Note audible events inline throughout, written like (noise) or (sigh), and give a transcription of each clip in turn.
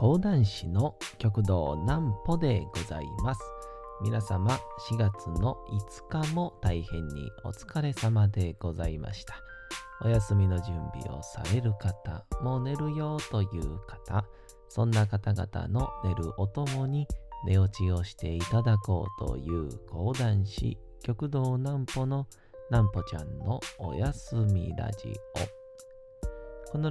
講談師の極道南歩でございます。皆様4月の5日も大変にお疲れ様でございました。お休みの準備をされる方、もう寝るよという方、そんな方々の寝るおともに寝落ちをしていただこうという講談師極道南歩の南歩ちゃんのおやすみラジオ。この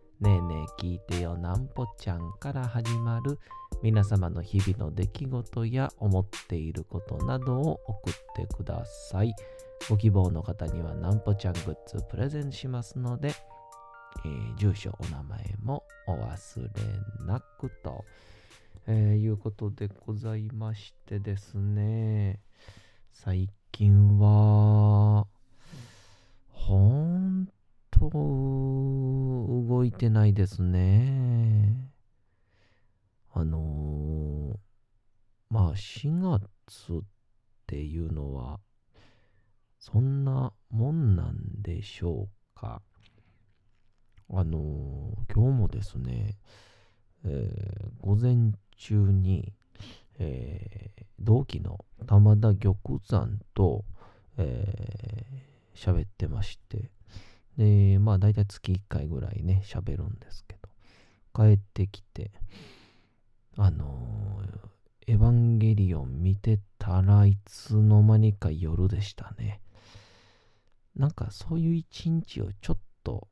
ねえねえ聞いてよなんぽちゃんから始まる皆様の日々の出来事や思っていることなどを送ってください。ご希望の方にはなんぽちゃんグッズプレゼンしますので、えー住所、お名前もお忘れなくと、えーいうことでございましてですね、最近は、ほんと動いてないですね。あのーまあ4月っていうのはそんなもんなんでしょうか。あのー今日もですね、えー午前中に、えー同期の玉田玉山と、えー喋ってまして、で、まあ大体月1回ぐらいね、喋るんですけど、帰ってきて、あのーエヴァンゲリオン見てたらいつの間にか夜でしたね。なんかそういう一日をちょっと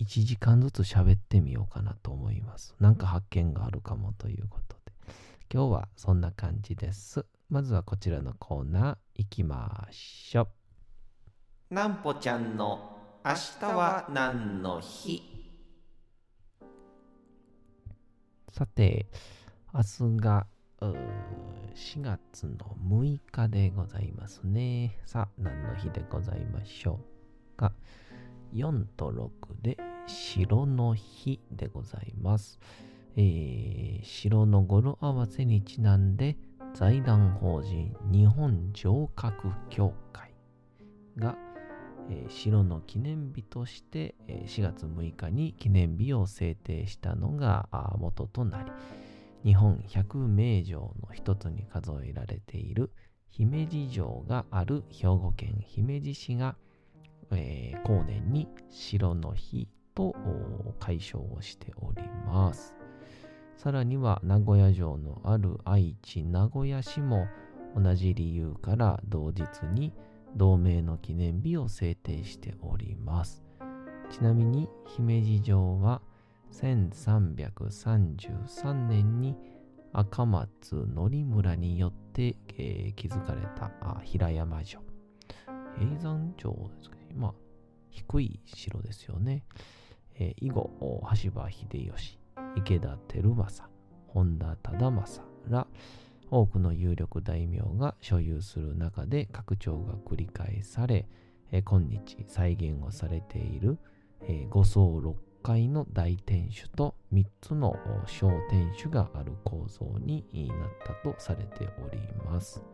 1時間ずつ喋ってみようかなと思います。なんか発見があるかもということで。今日はそんな感じです。まずはこちらのコーナー行きましょう。なんぽちゃんの明日は何の日？さて、明日が4月の6日でございますね。さあ、何の日でございましょうか？4と6で白の日でございます。えー白の語呂合わせにちなんで財団法人日本城郭協会が、えー白の記念日として、え4月6日に記念日を制定したのが元となり日本百名城の一つに数えられている姫路城がある兵庫県姫路市が、えー後年に白の日と解消をしております。さらには名古屋城のある愛知名古屋市も同じ理由から同日に同名の記念日を制定しております。ちなみに姫路城は1333年に赤松則村によって、えー築かれた平山城。平山城ですかね。まあ、低い城ですよね。えー以後、羽柴秀吉、池田輝政、本田忠政ら多くの有力大名が所有する中で拡張が繰り返され、え今日再現をされている、え5層6階の大天守と3つの小天守がある構造になったとされております。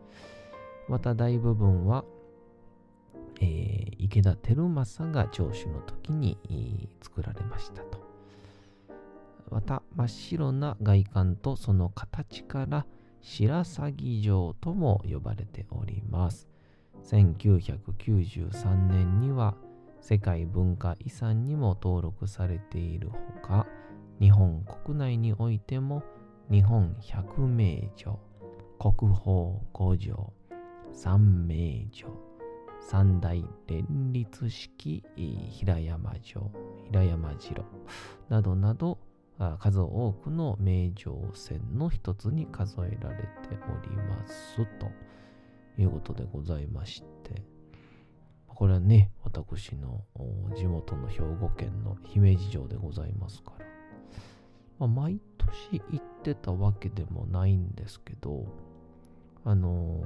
また大部分は、えー池田輝政が城主の時に作られましたと。また真っ白な外観とその形から白鷺城とも呼ばれております。1993年には世界文化遺産にも登録されているほか、日本国内においても日本百名城、国宝五城、三名城、三大連立式平山城、平山城などなど数多くの名城線の一つに数えられておりますと。いうことでございまして、これはね、私の地元の兵庫県の姫路城でございますから、まあ、毎年行ってたわけでもないんですけど、あの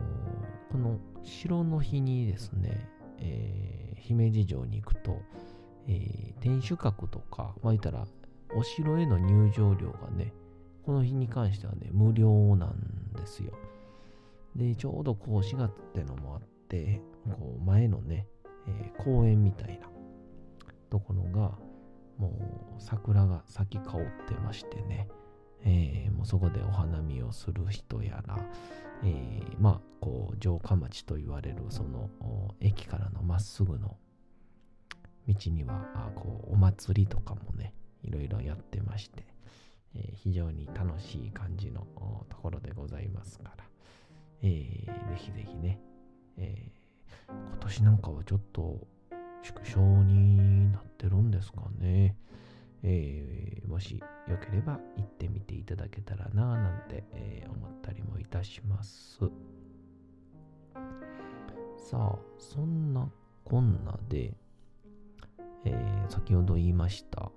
ー、この城の日にですね、えー、姫路城に行くと、えー、天守閣とか、まあ言ったら、お城への入場料がね、この日に関してはね、無料なんですよ。で、ちょうどこう4月ってのもあって、こう前のね、えー、公園みたいなところが、もう桜が咲き香ってましてね、えー、もうそこでお花見をする人やら、えー、まあ、こう、城下町と言われる、その、駅からのまっすぐの道には、あこう、お祭りとかもね、いろいろやってまして、えー、非常に楽しい感じのところでございますから、えー、ぜひぜひね、えー、今年なんかはちょっと縮小になってるんですかね。えー、もしよければ行ってみていただけたらななんて、えー、思ったりもいたします。さあ、そんなこんなで、えー、先ほど言いました、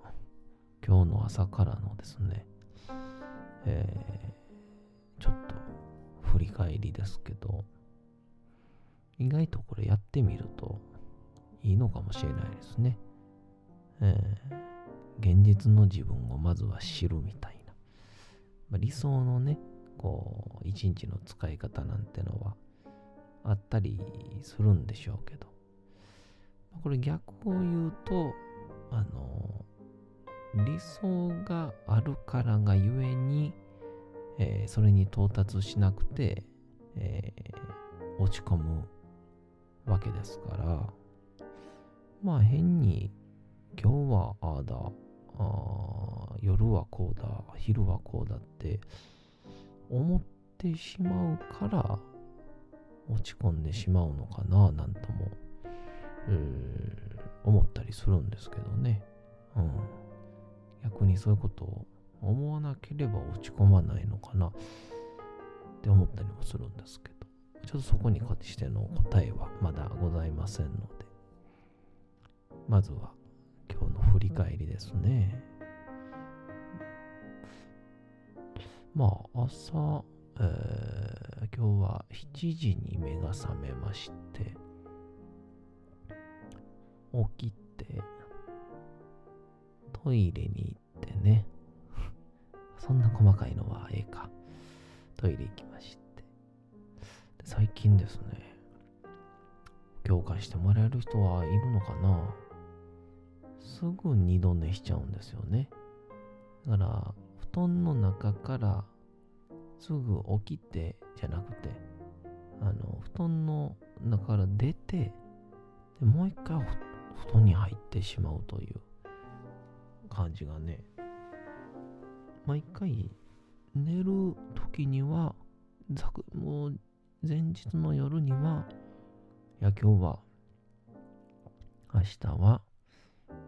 今日の朝からのですね、えー、ちょっと振り返りですけど、意外とこれやってみるといいのかもしれないですね。えー現実の自分をまずは知るみたいな。まあ、理想のね、こう、一日の使い方なんてのはあったりするんでしょうけど、これ逆を言うと、あの、理想があるからがゆえに、えー、それに到達しなくて、えー、落ち込むわけですから、まあ変に今日はああだ、あ夜はこうだ、昼はこうだって思ってしまうから落ち込んでしまうのかななんとも、えー、思ったりするんですけどね。うん。逆にそういうことを思わなければ落ち込まないのかな。って思ったりもするんですけど、ちょっとそこに関しての答えはまだございませんので、まずは今日の振り返りですね。まあ、朝、えー、今日は7時に目が覚めまして、起きて、トイレに行ってね、(laughs) そんな細かいのはええか。トイレ行きまして。最近ですね、共感してもらえる人はいるのかなすぐ二度寝しちゃうんですよね。だから、布団の中からすぐ起きてじゃなくて、あの、布団の中から出て、でもう一回布団に入ってしまうという感じがね、毎回寝る時には、もう前日の夜には、いや今日は、明日は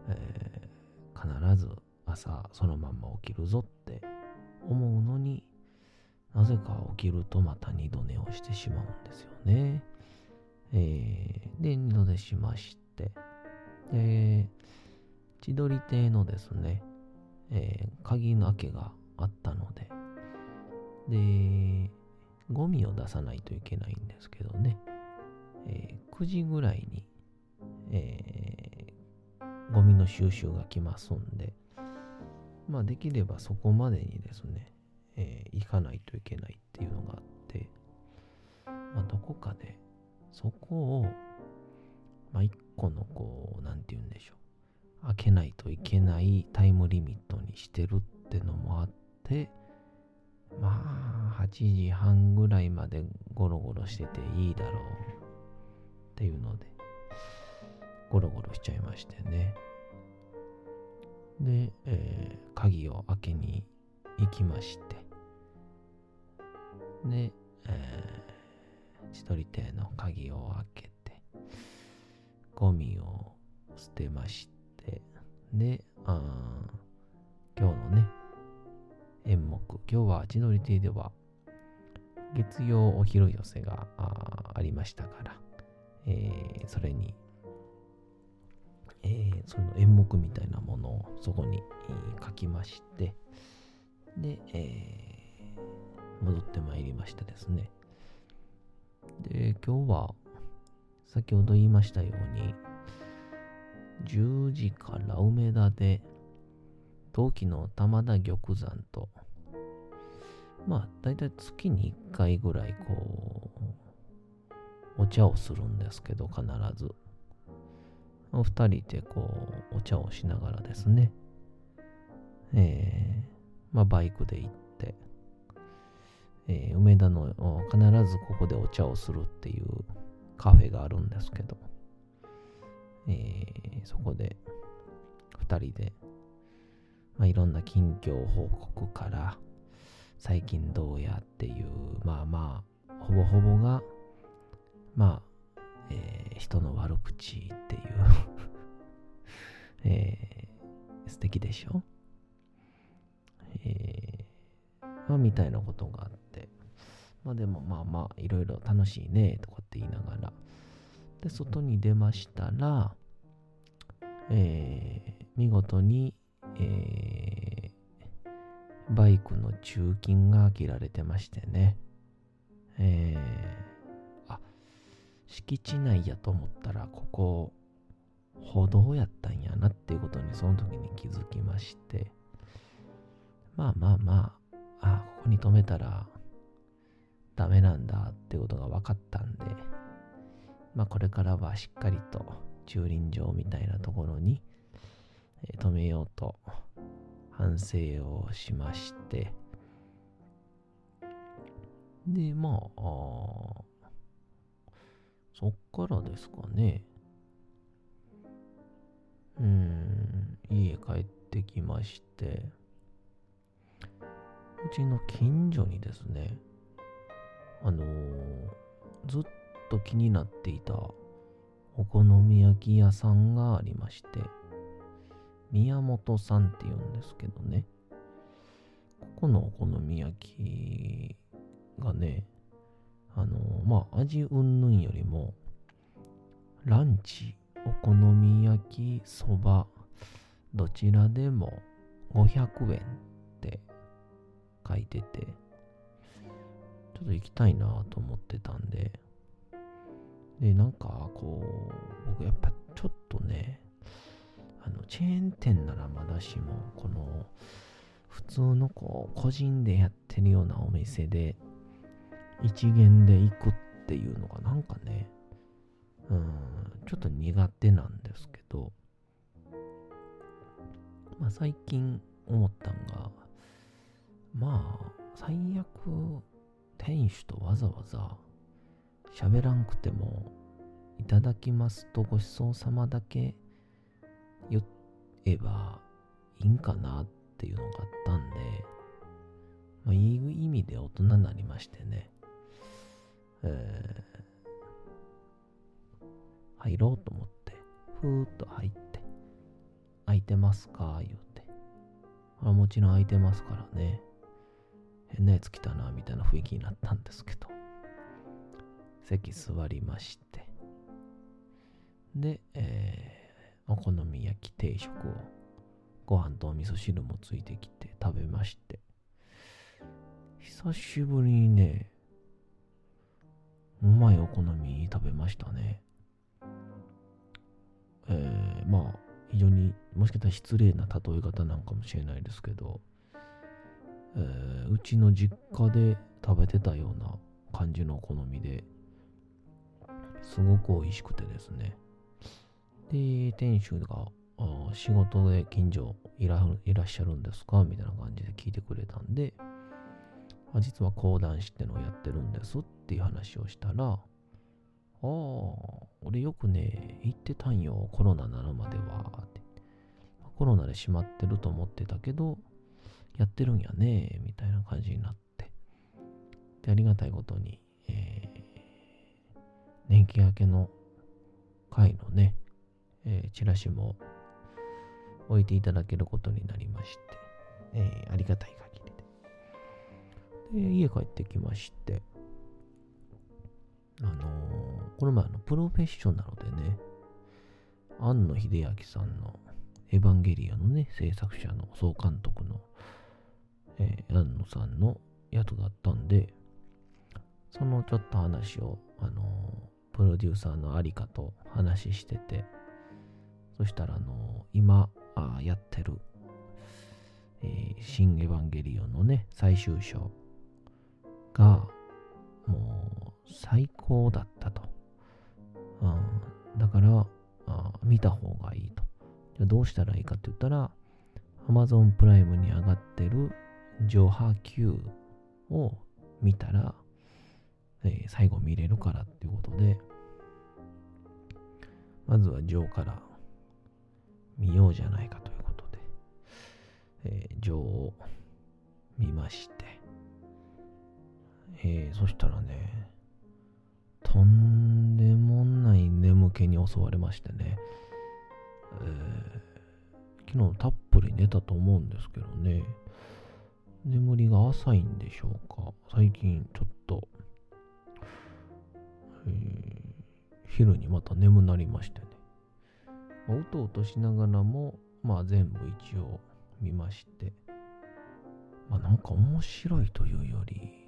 えー、必ず朝そのまんま起きるぞって思うのになぜか起きるとまた二度寝をしてしまうんですよね。えー、で、二度寝しまして、で、千鳥亭のですね、えー、鍵の開けがあったので、で、ゴミを出さないといけないんですけどね、えー、9時ぐらいに、えゴミの収集が来ますんで、まあできればそこまでにですね、えー、行かないといけないっていうのがあって、まあどこかでそこを、まあ一個のこう、なんて言うんでしょう。けないといけないタイムリミットにしてるってのもあって、まあ、8時半ぐらいまでゴロゴロしてていいだろうっていうので、ゴロゴロしちゃいましてね。で、えー、鍵を開けに行きまして、で、えー、千鳥亭の鍵を開けて、ゴミを捨てまして、で、あ今日のね、演目、今日は千鳥亭では、月曜お昼寄せがありましたから、えー、それにえー、その演目みたいなものをそこに、えー、書きまして、で、えー、戻ってまいりましてですね。で、今日は、先ほど言いましたように、10時から梅田で、陶器の玉田玉山と、まあ、だいたい月に1回ぐらい、こう、お茶をするんですけど、必ず。お二人でこう、お茶をしながらですね、えー、まあ、バイクで行って、えー、梅田の必ずここでお茶をするっていうカフェがあるんですけど、えー、そこで2人で、まあ、いろんな近況報告から最近どうやっていうまあまあほぼほぼがまあ、えー、人の悪口っていう (laughs) えー、素敵でしょ？えー、まあ、みたいなことがあって、まあでもまあまあ、いろいろ楽しいね、とかって言いながら、で、外に出ましたら、えー、見事に、えー、バイクの中金が切られてましてね、えー、あ、敷地内やと思ったら、ここ、歩道やったんやなっていうことにその時に気づきまして、まあまあまあ、あここに止めたらダメなんだってことが分かったんで、まあこれからはしっかりと駐輪場みたいなところに、止めようと反省をしまして、で、まあ、そっからですかね。うん、家帰ってきまして、うちの近所にですね、あのー、ずっと気になっていたお好み焼き屋さんがありまして、宮本さんって言うんですけどね、ここのお好み焼きがね、あの、まあ、味云々よりも、ランチ、お好み焼き、そば、どちらでも500円って書いてて、ちょっと行きたいなと思ってたんで、で、なんかこう、僕やっぱちょっとね、あの、チェーン店ならまだしも、この、普通のこう、個人でやってるようなお店で、一元で行くっていうのがなんかね、うん、ちょっと苦手なんですけど、まあ最近思ったんが、まあ、最悪、店主とわざわざ喋らんくても、いただきますとごちそうさまだけ言えばいいんかなっていうのがあったんで、まあ、いい意味で大人になりましてね、えー、入ろうと思って、ふーっと入って、空いてますか？言うて。あもちろん空いてますからね。変なやつ来たな、みたいな雰囲気になったんですけど、席座りまして、で、えー、お好み焼き定食を、ご飯とお味噌汁もついてきて食べまして、久しぶりにね、うまいお好み食べましたね。えー、まあ、非常にもしかしたら失礼な例え方なんかもしれないですけど、えー、うちの実家で食べてたような感じのお好みですごく美味しくてですね。で、店主が仕事で近所いらっしゃるんですか？みたいな感じで聞いてくれたんで、実は講談師ってのをやってるんですっていう話をしたら、ああ、俺よくね、行ってたんよ、コロナなるまでは。って。コロナで閉まってると思ってたけど、やってるんやね、みたいな感じになって。で、ありがたいことに、え、年季明けの会のね、えー、チラシも置いていただけることになりまして、えー、ありがたい限りで。で、家帰ってきまして、あのー、この前のプロフェッショナルでね、庵野秀明さんのエヴァンゲリオンのね、制作者の総監督のえー、安野さんのやつがあったんで、そのちょっと話を、あの、プロデューサーのありかと話してて、そしたら、あの、今あやってる、えー、新エヴァンゲリオンのね、最終章が、もう、最高だったと。うん、だからあ、見た方がいいと。じゃどうしたらいいかって言ったら、Amazon プライムに上がってる上波級を見たら、えー、最後見れるからっていうことで、まずはジョーから見ようじゃないかということで、えー、ジョーを見まして、えー、そしたらね、とんでもない眠気に襲われましてね、えー、昨日たっぷり寝たと思うんですけどね、眠りが浅いんでしょうか。最近ちょっと、昼にまた眠なりましてね。まあ、うとうとしながらも、まあ全部一応見まして、まあなんか面白いというより、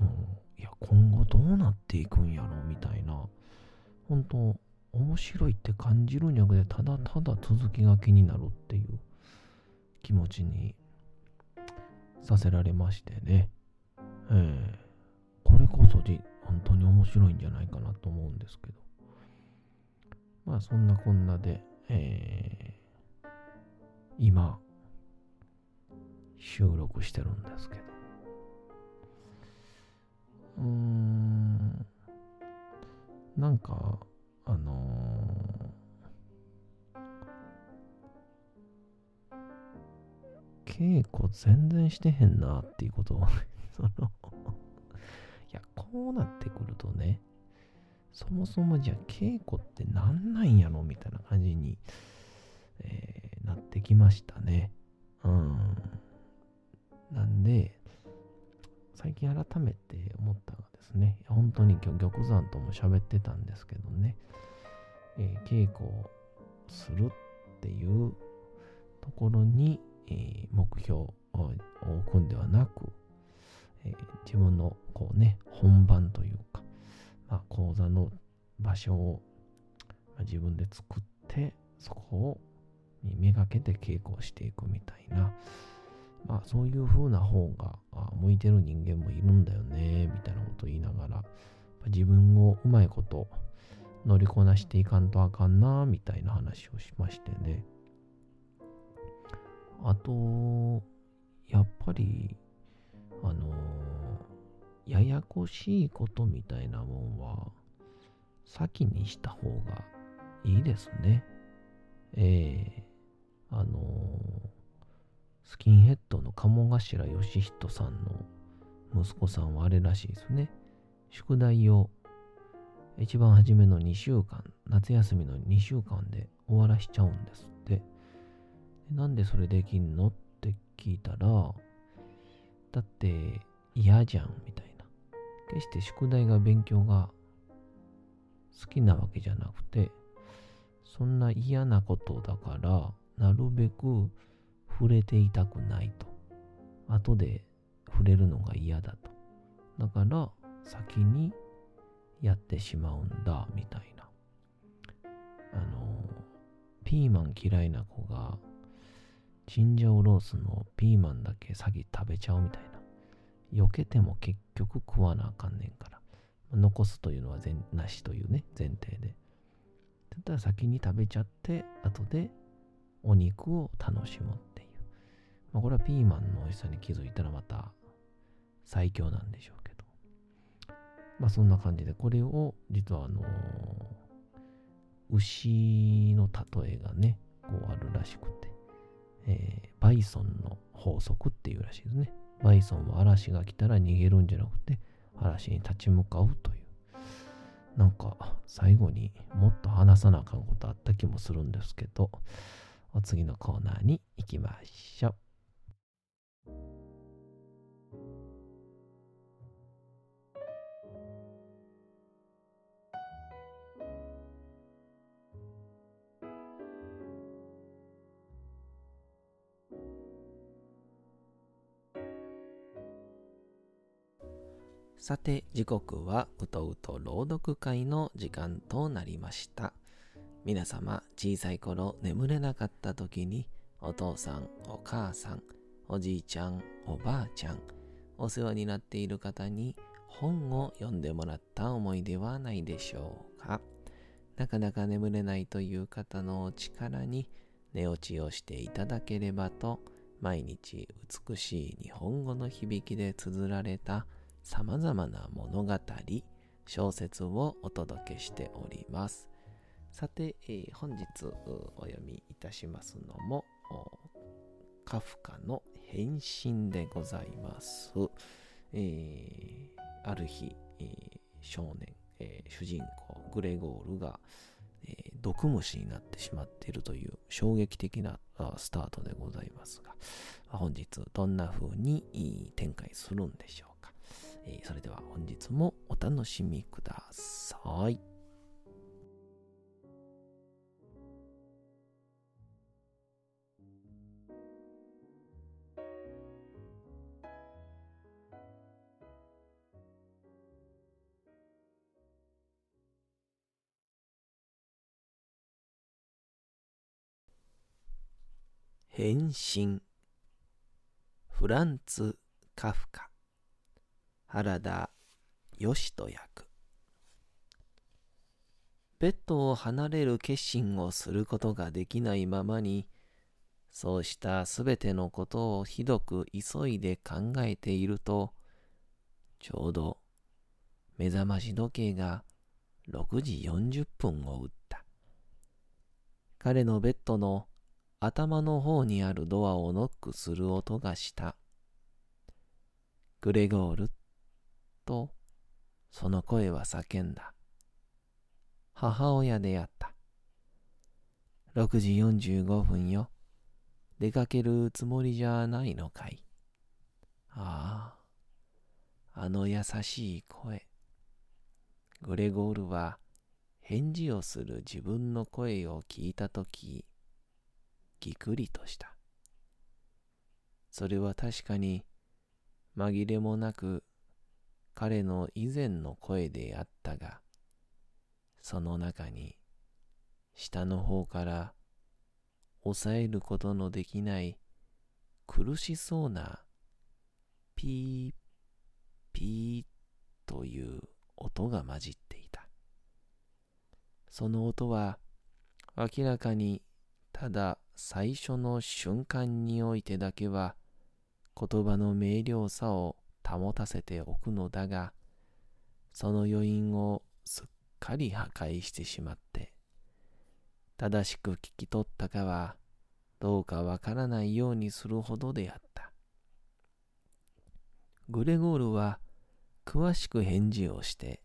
もう、いや、今後どうなっていくんやろみたいな、本当面白いって感じるんじゃなくて、ただただ続きが気になるっていう気持ちにさせられましてね、えー、これこそ本当に面白いんじゃないかなと思うんですけど、まあそんなこんなで、えー、今、収録してるんですけど、うーん、なんか、あの稽古全然してへんなっていうことを (laughs) そのいや、こうなってくるとね、そもそもじゃあ稽古ってなんなんやろみたいな感じに、えー、なってきましたね。うん。なんで、最近改めて思ったのがですね、本当に今日玉山とも喋ってたんですけどね、えー、稽古をするっていうところに、えー、目標を置くんではなく、えー、自分のこうね、本番というか、まあ、講座の場所を、ま、自分で作って、そこをにめがけて稽古をしていくみたいな、まあそういう風な方が向いてる人間もいるんだよね、みたいなことを言いながら、自分をうまいこと乗りこなしていかんとあかんな、みたいな話をしましてね。あと、やっぱり、あのー、ややこしいことみたいなもんは、先にした方がいいですね。ええー、あのー、スキンヘッドの鴨頭義人さんの息子さんはあれらしいですね。宿題を一番初めの2週間、夏休みの2週間で終わらしちゃうんですって。なんでそれできんのって聞いたら、だって嫌じゃんみたいな。決して宿題が勉強が好きなわけじゃなくて、そんな嫌なことだから、なるべく触れていたくないと。後で触れるのが嫌だと。だから先にやってしまうんだ、みたいな。あの、ピーマン嫌いな子がチンジャオロースのピーマンだけ先食べちゃうみたいな。避けても結局食わなあかんねんから。残すというのは全なしというね、前提で。だったら先に食べちゃって、後でお肉を楽しむっていう。まあ、これはピーマンの美味しさに気づいたらまた最強なんでしょうけど。まあそんな感じで、これを実はあのー、牛の例えがね、こうあるらしくて。えー、バイソンの法則っていうらしいですね。バイソンは嵐が来たら逃げるんじゃなくて、嵐に立ち向かうという。なんか、最後にもっと話さなあかんことあった気もするんですけど、お次のコーナーに行きましょう。さて時刻はうとうと朗読会の時間となりました。皆様小さい頃眠れなかった時にお父さんお母さんおじいちゃんおばあちゃんお世話になっている方に本を読んでもらった思い出はないでしょうか。なかなか眠れないという方のお力に寝落ちをしていただければと毎日美しい日本語の響きで綴られた様々な物語、小説をお届けしております。さて、えー、本日お読みいたしますのも、カフカの変身でございます。えー、ある日、えー、少年、えー、主人公グレゴールが、えー、毒虫になってしまっているという衝撃的なスタートでございますが、本日どんな風に展開するんでしょうえー、それでは本日もお楽しみください。変身フランツ・カフカ原田義人役。ベッドを離れる決心をすることができないままにそうしたすべてのことをひどく急いで考えているとちょうど目覚まし時計が6時40分を打った。彼のベッドの頭の方にあるドアをノックする音がした。グレゴールと、その声は叫んだ。母親であった。6時45分よ。出かけるつもりじゃないのかい。ああ、あの優しい声。グレゴールは返事をする自分の声を聞いたとき、ぎくりとした。それは確かに紛れもなく彼の以前の声であったが、その中に下の方から抑えることのできない苦しそうなピーピーという音が混じっていた。その音は明らかにただ最初の瞬間においてだけは言葉の明瞭さを保たせておくのだが、その余韻をすっかり破壊してしまって、正しく聞き取ったかはどうかわからないようにするほどであった。グレゴールは詳しく返事をして、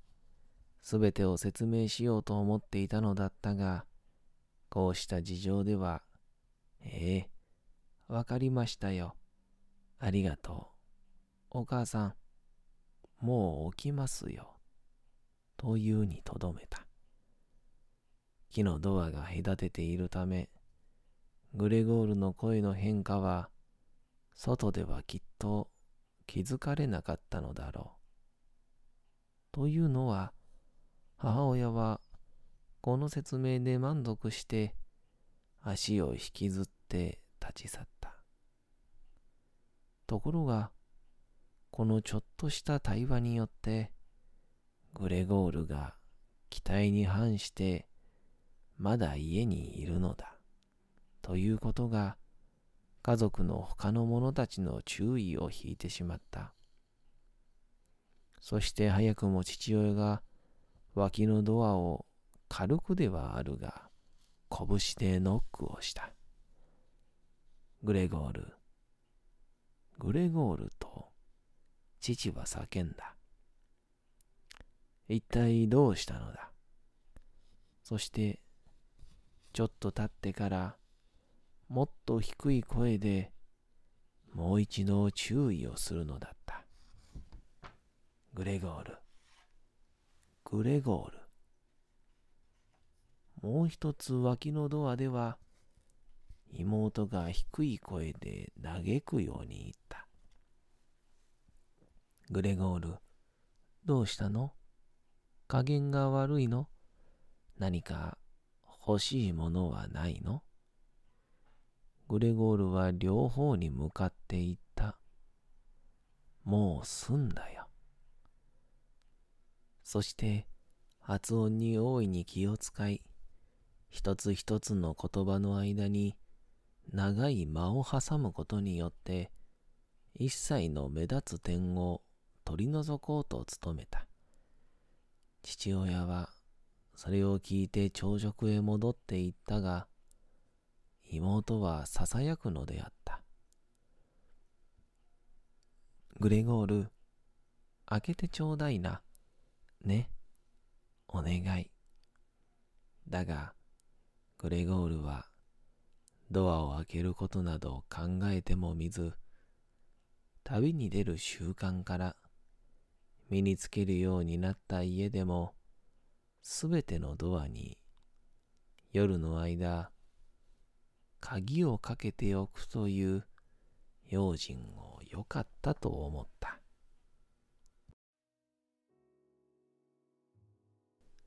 すべてを説明しようと思っていたのだったが、こうした事情では、ええ、わかりましたよ。ありがとう。お母さん、もう起きますよ。というにとどめた。木のドアが隔てているため、グレゴールの声の変化は、外ではきっと気づかれなかったのだろう。というのは、母親はこの説明で満足して足を引きずって立ち去った。ところが、このちょっとした対話によって、グレゴールが期待に反してまだ家にいるのだ。ということが家族の他の者たちの注意を引いてしまった。そして早くも父親が脇のドアを軽くではあるが拳でノックをした。グレゴール、グレゴールと父は叫んだ。一体どうしたのだ？そして、ちょっと経ってから、もっと低い声で、もう一度注意をするのだった。グレゴール、グレゴール。もう一つ脇のドアでは、妹が低い声で嘆くように言った。グレゴール、どうしたの？加減が悪いの？何か欲しいものはないの？グレゴールは両方に向かっていった。もう済んだよ。そして発音に大いに気を使い、一つ一つの言葉の間に長い間を挟むことによって、一切の目立つ点を取り除こうと努めた。父親はそれを聞いて朝食へ戻っていったが、妹は囁くのであった。グレゴール、開けてちょうだいな。ね。お願い。だが、グレゴールは、ドアを開けることなど考えてもみず、旅に出る習慣から身につけるようになった家でも、すべてのドアに夜の間、鍵をかけておくという用心を良かったと思った。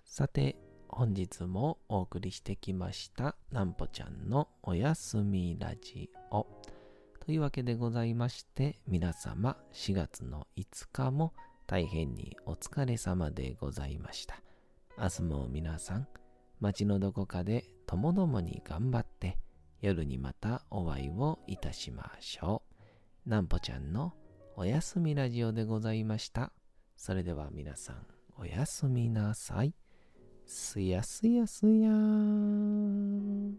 さて、本日もお送りしてきましたなんぽちゃんのおやすみラジオ。というわけでございまして、皆様4月の5日も大変にお疲れ様でございました。明日も皆さん、街のどこかでともどもに頑張って、夜にまたお会いをいたしましょう。なんぽちゃんのおやすみラジオでございました。それでは皆さん、おやすみなさい。すやすやすやーん。